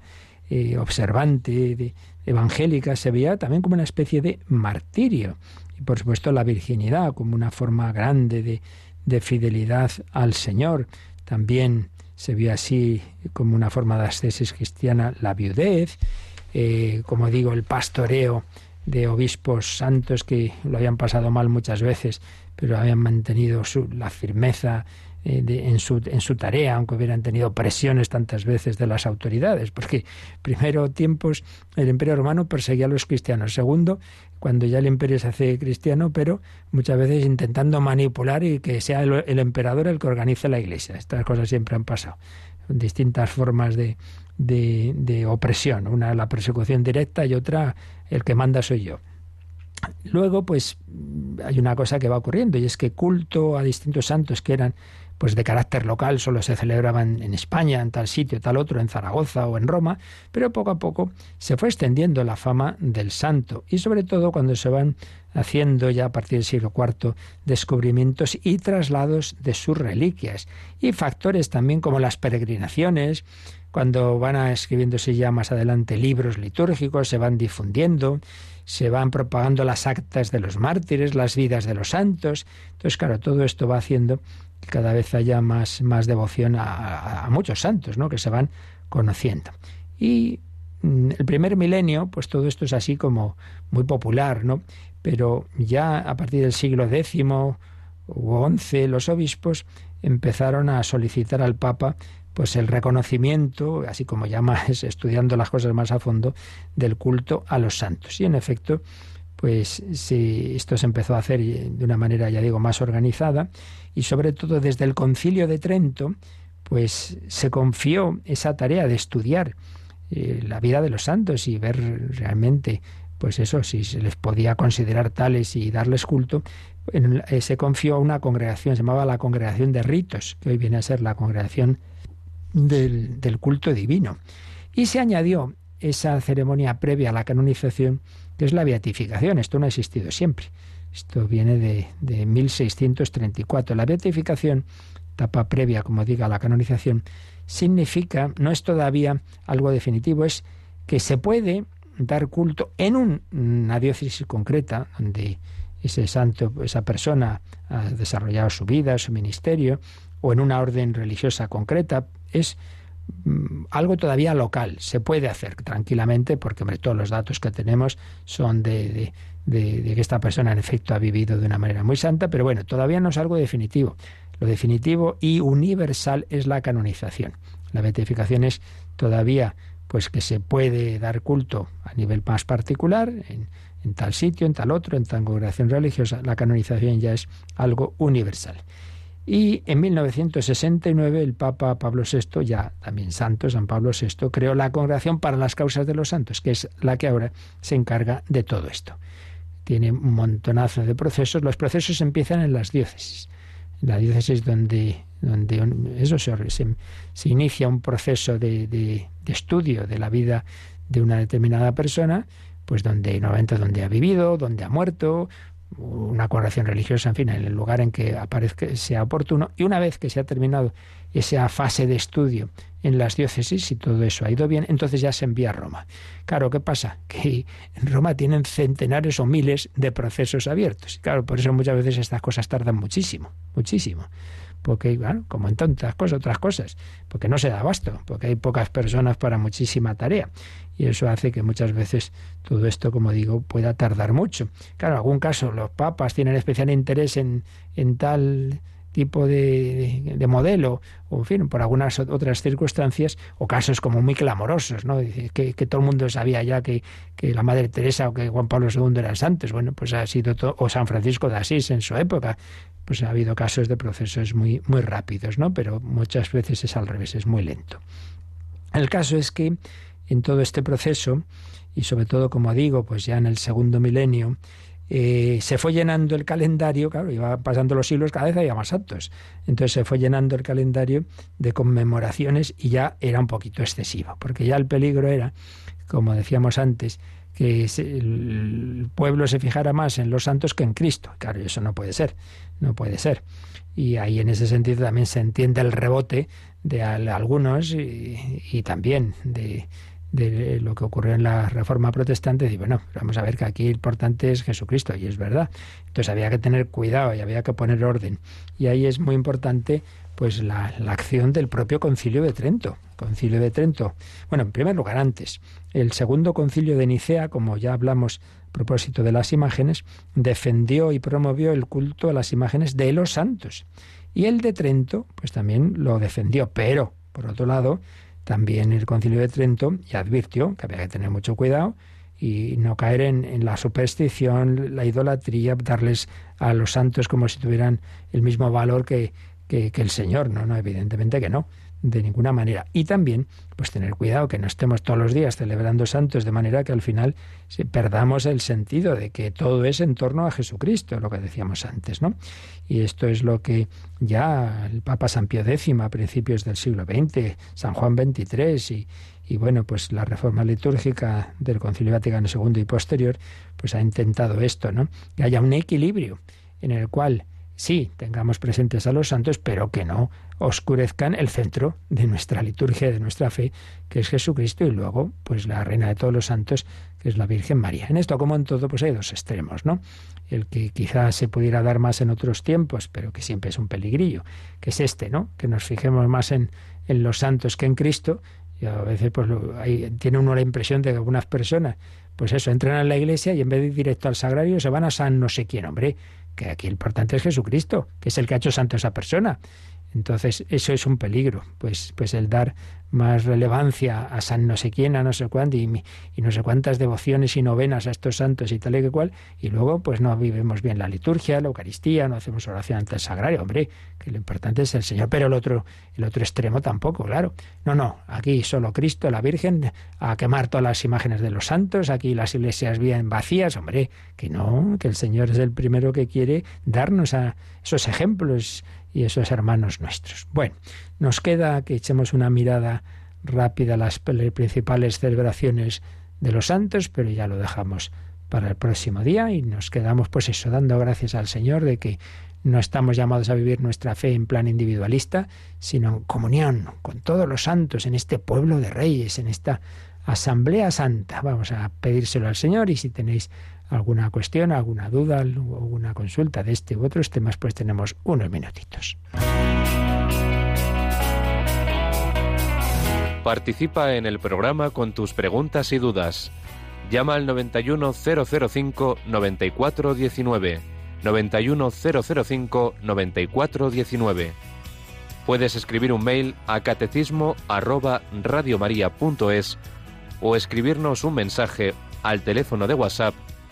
eh, observante, de, evangélica, se veía también como una especie de martirio. Y por supuesto la virginidad como una forma grande de, de fidelidad al Señor. También se vio así como una forma de ascesis cristiana la viudez, eh, como digo, el pastoreo de obispos santos que lo habían pasado mal muchas veces, pero habían mantenido su, la firmeza eh, en, su, en su tarea, aunque hubieran tenido presiones tantas veces de las autoridades, porque primero tiempos el imperio romano perseguía a los cristianos, segundo, cuando ya el imperio se hace cristiano, pero muchas veces intentando manipular y que sea el, emperador el que organice la iglesia. Estas cosas siempre han pasado, distintas formas de, de, de opresión, una la persecución directa y otra el que manda soy yo. Luego, pues hay una cosa que va ocurriendo y es que culto a distintos santos que eran pues de carácter local, solo se celebraban en España, en tal sitio, tal otro, en Zaragoza o en Roma, pero poco a poco se fue extendiendo la fama del santo y sobre todo cuando se van haciendo ya a partir del siglo IV descubrimientos y traslados de sus reliquias y factores también como las peregrinaciones, cuando van a escribiéndose ya más adelante libros litúrgicos, se van difundiendo, se van propagando las actas de los mártires, las vidas de los santos. Entonces, claro, todo esto va haciendo cada vez haya más, más devoción a, muchos santos, ¿no? Que se van conociendo. Y mm, el primer milenio, pues todo esto es así como muy popular, ¿no? Pero ya a partir del siglo X u XI, los obispos empezaron a solicitar al Papa pues el reconocimiento, así como ya más estudiando las cosas más a fondo, del culto a los santos. Y en efecto, pues sí, esto se empezó a hacer de una manera, ya digo, más organizada y sobre todo desde el concilio de Trento, pues se confió esa tarea de estudiar eh, la vida de los santos y ver realmente, pues eso, si se les podía considerar tales y darles culto, eh, se confió a una congregación, se llamaba la Congregación de Ritos, que hoy viene a ser la Congregación del, culto divino. Y se añadió esa ceremonia previa a la canonización, que es la beatificación. Esto no ha existido siempre. Esto viene de, de 1634. La beatificación, etapa previa, como diga, la canonización, significa, no es todavía algo definitivo, es que se puede dar culto en una diócesis concreta, donde ese santo, esa persona ha desarrollado su vida, su ministerio, o en una orden religiosa concreta, es algo todavía local, se puede hacer tranquilamente porque todos los datos que tenemos son de, de, que esta persona en efecto ha vivido de una manera muy santa, pero bueno, todavía no es algo definitivo. Lo definitivo y universal es la canonización. La beatificación es todavía pues que se puede dar culto a nivel más particular, en, en tal sitio, en tal otro, en tal congregación religiosa. La canonización ya es algo universal. Y en 1969 el Papa Pablo VI, ya también santo, San Pablo VI, creó la Congregación para las Causas de los Santos, que es la que ahora se encarga de todo esto. Tiene un montonazo de procesos. Los procesos empiezan en las diócesis. En la diócesis donde, donde eso se, se inicia un proceso de, de, estudio de la vida de una determinada persona, pues donde normalmente donde ha vivido, donde ha muerto, una congregación religiosa, en fin, en el lugar en que aparezca, sea oportuno. Y una vez que se ha terminado esa fase de estudio en las diócesis y todo eso ha ido bien, entonces ya se envía a Roma. Claro, ¿qué pasa? Que en Roma tienen centenares o miles de procesos abiertos. Claro, por eso muchas veces estas cosas tardan muchísimo, muchísimo porque, bueno, como en tantas cosas, otras cosas, porque no se da abasto, porque hay pocas personas para muchísima tarea. Y eso hace que muchas veces todo esto, como digo, pueda tardar mucho. Claro, en algún caso los papas tienen especial interés en, en tal tipo de, de, modelo, o en fin, por algunas otras circunstancias, o casos como muy clamorosos, ¿no? Que, que todo el mundo sabía ya que, que, la Madre Teresa o que Juan Pablo II eran santos. Bueno, pues ha sido todo, o San Francisco de Asís en su época, pues ha habido casos de procesos muy, muy rápidos, ¿no? Pero muchas veces es al revés, es muy lento. El caso es que en todo este proceso, y sobre todo, como digo, pues ya en el segundo milenio, eh, se fue llenando el calendario, claro, iba pasando los siglos, cada vez había más santos. Entonces se fue llenando el calendario de conmemoraciones y ya era un poquito excesivo, porque ya el peligro era, como decíamos antes, que el pueblo se fijara más en los santos que en Cristo. Claro, eso no puede ser, no puede ser. Y ahí en ese sentido también se entiende el rebote de algunos y, también de, de lo que ocurrió en la Reforma Protestante, y bueno, vamos a ver que aquí lo importante es Jesucristo, y es verdad. Entonces había que tener cuidado y había que poner orden. Y ahí es muy importante pues la, la, acción del propio concilio de Trento. Concilio de Trento. Bueno, en primer lugar, antes, el segundo concilio de Nicea, como ya hablamos a propósito de las imágenes, defendió y promovió el culto a las imágenes de los santos. Y el de Trento, pues también lo defendió. Pero, por otro lado, también el concilio de Trento ya advirtió que había que tener mucho cuidado y no caer en, la superstición, la idolatría, darles a los santos como si tuvieran el mismo valor que, que, el Señor. No, no, evidentemente que no, de ninguna manera. Y también, pues tener cuidado que no estemos todos los días celebrando santos de manera que al final perdamos el sentido de que todo es en torno a Jesucristo, lo que decíamos antes, ¿no? Y esto es lo que ya el Papa San Pío X a principios del siglo XX, San Juan XXIII y, y bueno, pues la reforma litúrgica del Concilio Vaticano II y posterior, pues ha intentado esto, ¿no? Que haya un equilibrio en el cual sí, tengamos presentes a los santos, pero que no oscurezcan el centro de nuestra liturgia, de nuestra fe, que es Jesucristo, y luego, pues la reina de todos los santos, que es la Virgen María. En esto, como en todo, pues hay dos extremos, ¿no? El que quizás se pudiera dar más en otros tiempos, pero que siempre es un peligrillo, que es este, ¿no? Que nos fijemos más en, los santos que en Cristo, y a veces pues tiene uno la impresión de que algunas personas, pues eso, entran a la iglesia y en vez de ir directo al sagrario se van a San no sé quién, hombre que aquí el importante es Jesucristo, que es el que ha hecho santo a esa persona. Entonces, eso es un peligro, pues, pues el dar más relevancia a San no sé quién, a no sé cuánto, y, no sé cuántas devociones y novenas a estos santos y tal y que cual, y luego pues no vivimos bien la liturgia, la Eucaristía, no hacemos oración ante el sagrario, hombre, que lo importante es el Señor, pero el otro, el otro extremo tampoco, claro. No, no, aquí solo Cristo, la Virgen, a quemar todas las imágenes de los santos, aquí las iglesias bien vacías, hombre, que no, que el Señor es el primero que quiere darnos a esos ejemplos y esos hermanos nuestros. Bueno, nos queda que echemos una mirada rápida a las principales celebraciones de los santos, pero ya lo dejamos para el próximo día y nos quedamos pues eso, dando gracias al Señor de que no estamos llamados a vivir nuestra fe en plan individualista, sino en comunión con todos los santos, en este pueblo de reyes, en esta asamblea santa. Vamos a pedírselo al Señor y si tenéis alguna cuestión, alguna duda, alguna consulta de este u otros temas, pues tenemos unos minutitos. Participa en el programa con tus preguntas y dudas. Llama al 91005 9419. 91005 9419. Puedes escribir un mail a catecismo arroba radiomaria.es o escribirnos un mensaje al teléfono de WhatsApp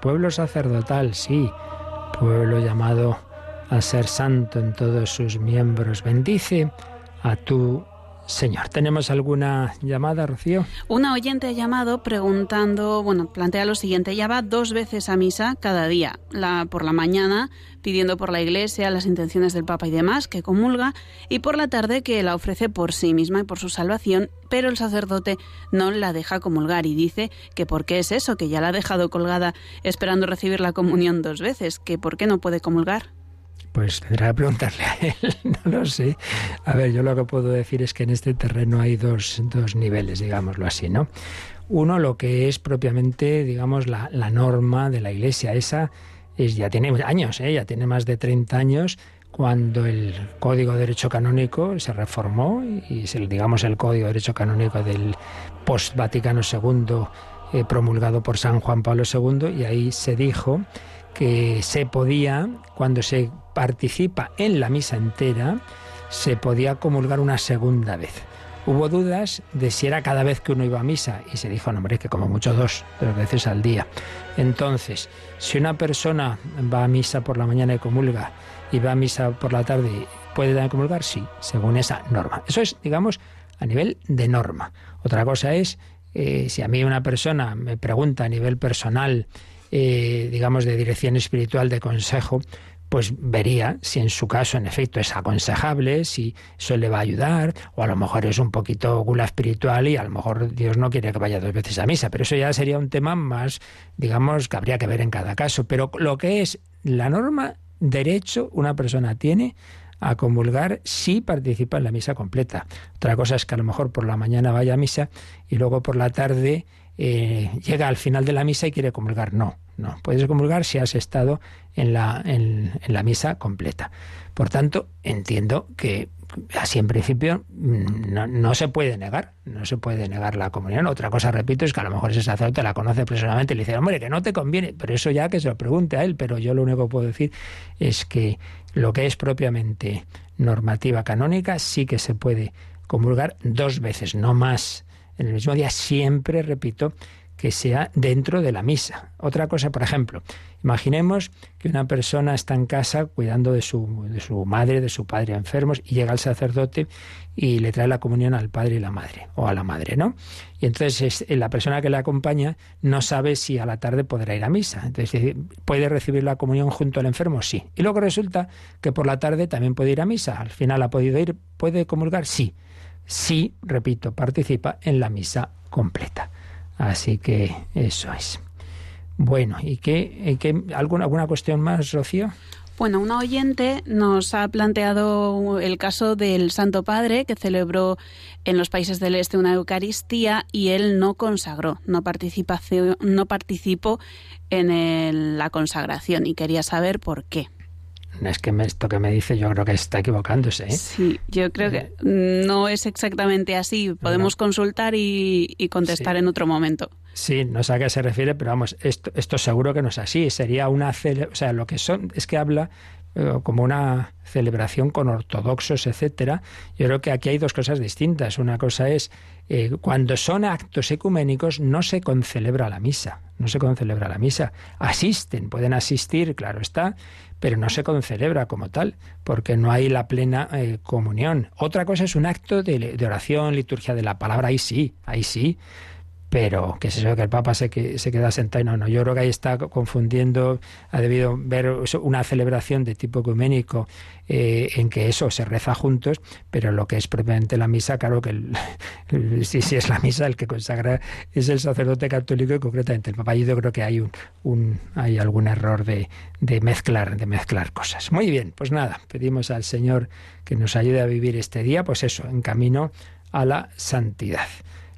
pueblo sacerdotal, sí, pueblo llamado a ser santo en todos sus miembros. Bendice a tu Señor. ¿Tenemos alguna llamada, Rocío? Una oyente ha llamado preguntando, bueno, plantea lo siguiente, ella va dos veces a misa cada día, la por la mañana pidiendo por la iglesia las intenciones del Papa y demás, que comulga, y por la tarde que la ofrece por sí misma y por su salvación, pero el sacerdote no la deja comulgar y dice que por qué es eso, que ya la ha dejado colgada esperando recibir la comunión dos veces, que por qué no puede comulgar. Pues tendrá que preguntarle a él, no lo sé. A ver, yo lo que puedo decir es que en este terreno hay dos, dos niveles, digámoslo así, ¿no? Uno, lo que es propiamente, digamos, la, la norma de la Iglesia. Esa es, ya tiene años, ¿eh? ya tiene más de 30 años cuando el Código de Derecho Canónico se reformó y, digamos, el Código de Derecho Canónico del post-Vaticano II eh, promulgado por San Juan Pablo II y ahí se dijo que se podía, cuando se participa en la misa entera, se podía comulgar una segunda vez. Hubo dudas de si era cada vez que uno iba a misa y se dijo, no, hombre, que como mucho dos, dos veces al día. Entonces, si una persona va a misa por la mañana y comulga y va a misa por la tarde, ¿puede también comulgar? Sí, según esa norma. Eso es, digamos, a nivel de norma. Otra cosa es, eh, si a mí una persona me pregunta a nivel personal, eh, digamos, de dirección espiritual, de consejo, pues vería si en su caso en efecto es aconsejable, si eso le va a ayudar, o a lo mejor es un poquito gula espiritual y a lo mejor Dios no quiere que vaya dos veces a misa, pero eso ya sería un tema más, digamos, que habría que ver en cada caso. Pero lo que es la norma, derecho una persona tiene a comulgar si participa en la misa completa. Otra cosa es que a lo mejor por la mañana vaya a misa y luego por la tarde eh, llega al final de la misa y quiere comulgar. No, no. Puedes comulgar si has estado en la, en, la misa completa. Por tanto, entiendo que así en principio mm, no, no, se puede negar, no se puede negar la comunión. Otra cosa, repito, es que a lo mejor ese sacerdote la conoce personalmente y le dice, hombre, que no te conviene, pero eso ya que se lo pregunte a él, pero yo lo único que puedo decir es que lo que es propiamente normativa canónica sí que se puede comulgar dos veces, no más en el mismo día, siempre, repito, que sea dentro de la misa. Otra cosa, por ejemplo, imaginemos que una persona está en casa cuidando de su, de su madre, de su padre enfermos, y llega el sacerdote y le trae la comunión al padre y la madre, o a la madre, ¿no? Y entonces la persona que le acompaña no sabe si a la tarde podrá ir a misa. Entonces, ¿puede recibir la comunión junto al enfermo? Sí. Y luego resulta que por la tarde también puede ir a misa. Al final ha podido ir, ¿puede comulgar? Sí si, repito, participa en la misa completa. Así que eso es. Bueno, ¿y qué, qué alguna, alguna cuestión más, Rocío? Bueno, una oyente nos ha planteado el caso del Santo Padre que celebró en los países del Este una Eucaristía y él no consagró, no, no participó en la consagración y quería saber por qué es que esto que me dice yo creo que está equivocándose. ¿eh? Sí, yo creo que no es exactamente así. Podemos consultar y, contestar en otro momento. Sí, no sé a qué se refiere, pero vamos, esto, esto seguro que no es así. Sería una... O sea, lo que son es que habla como una celebración con ortodoxos, etcétera. Yo creo que aquí hay dos cosas distintas. Una cosa es cuando son actos ecuménicos no se concelebra la misa, no se concelebra la misa. Asisten, pueden asistir, claro está, pero no se concelebra como tal, porque no hay la plena eh, comunión. Otra cosa es un acto de, de, oración, liturgia de la palabra, ahí sí, ahí sí, pero que es eso que el Papa se, que, se queda sentado. No, no, yo creo que ahí está confundiendo, ha debido ver una celebración de tipo ecuménico eh, en que eso se reza juntos, pero lo que es propiamente la misa, claro que si, si, es la misa, el que consagra es el sacerdote católico y concretamente el Papa. Yo creo que hay, un, un hay algún error de, de, mezclar, de mezclar cosas. Muy bien, pues nada, pedimos al Señor que nos ayude a vivir este día, pues eso, en camino a la santidad.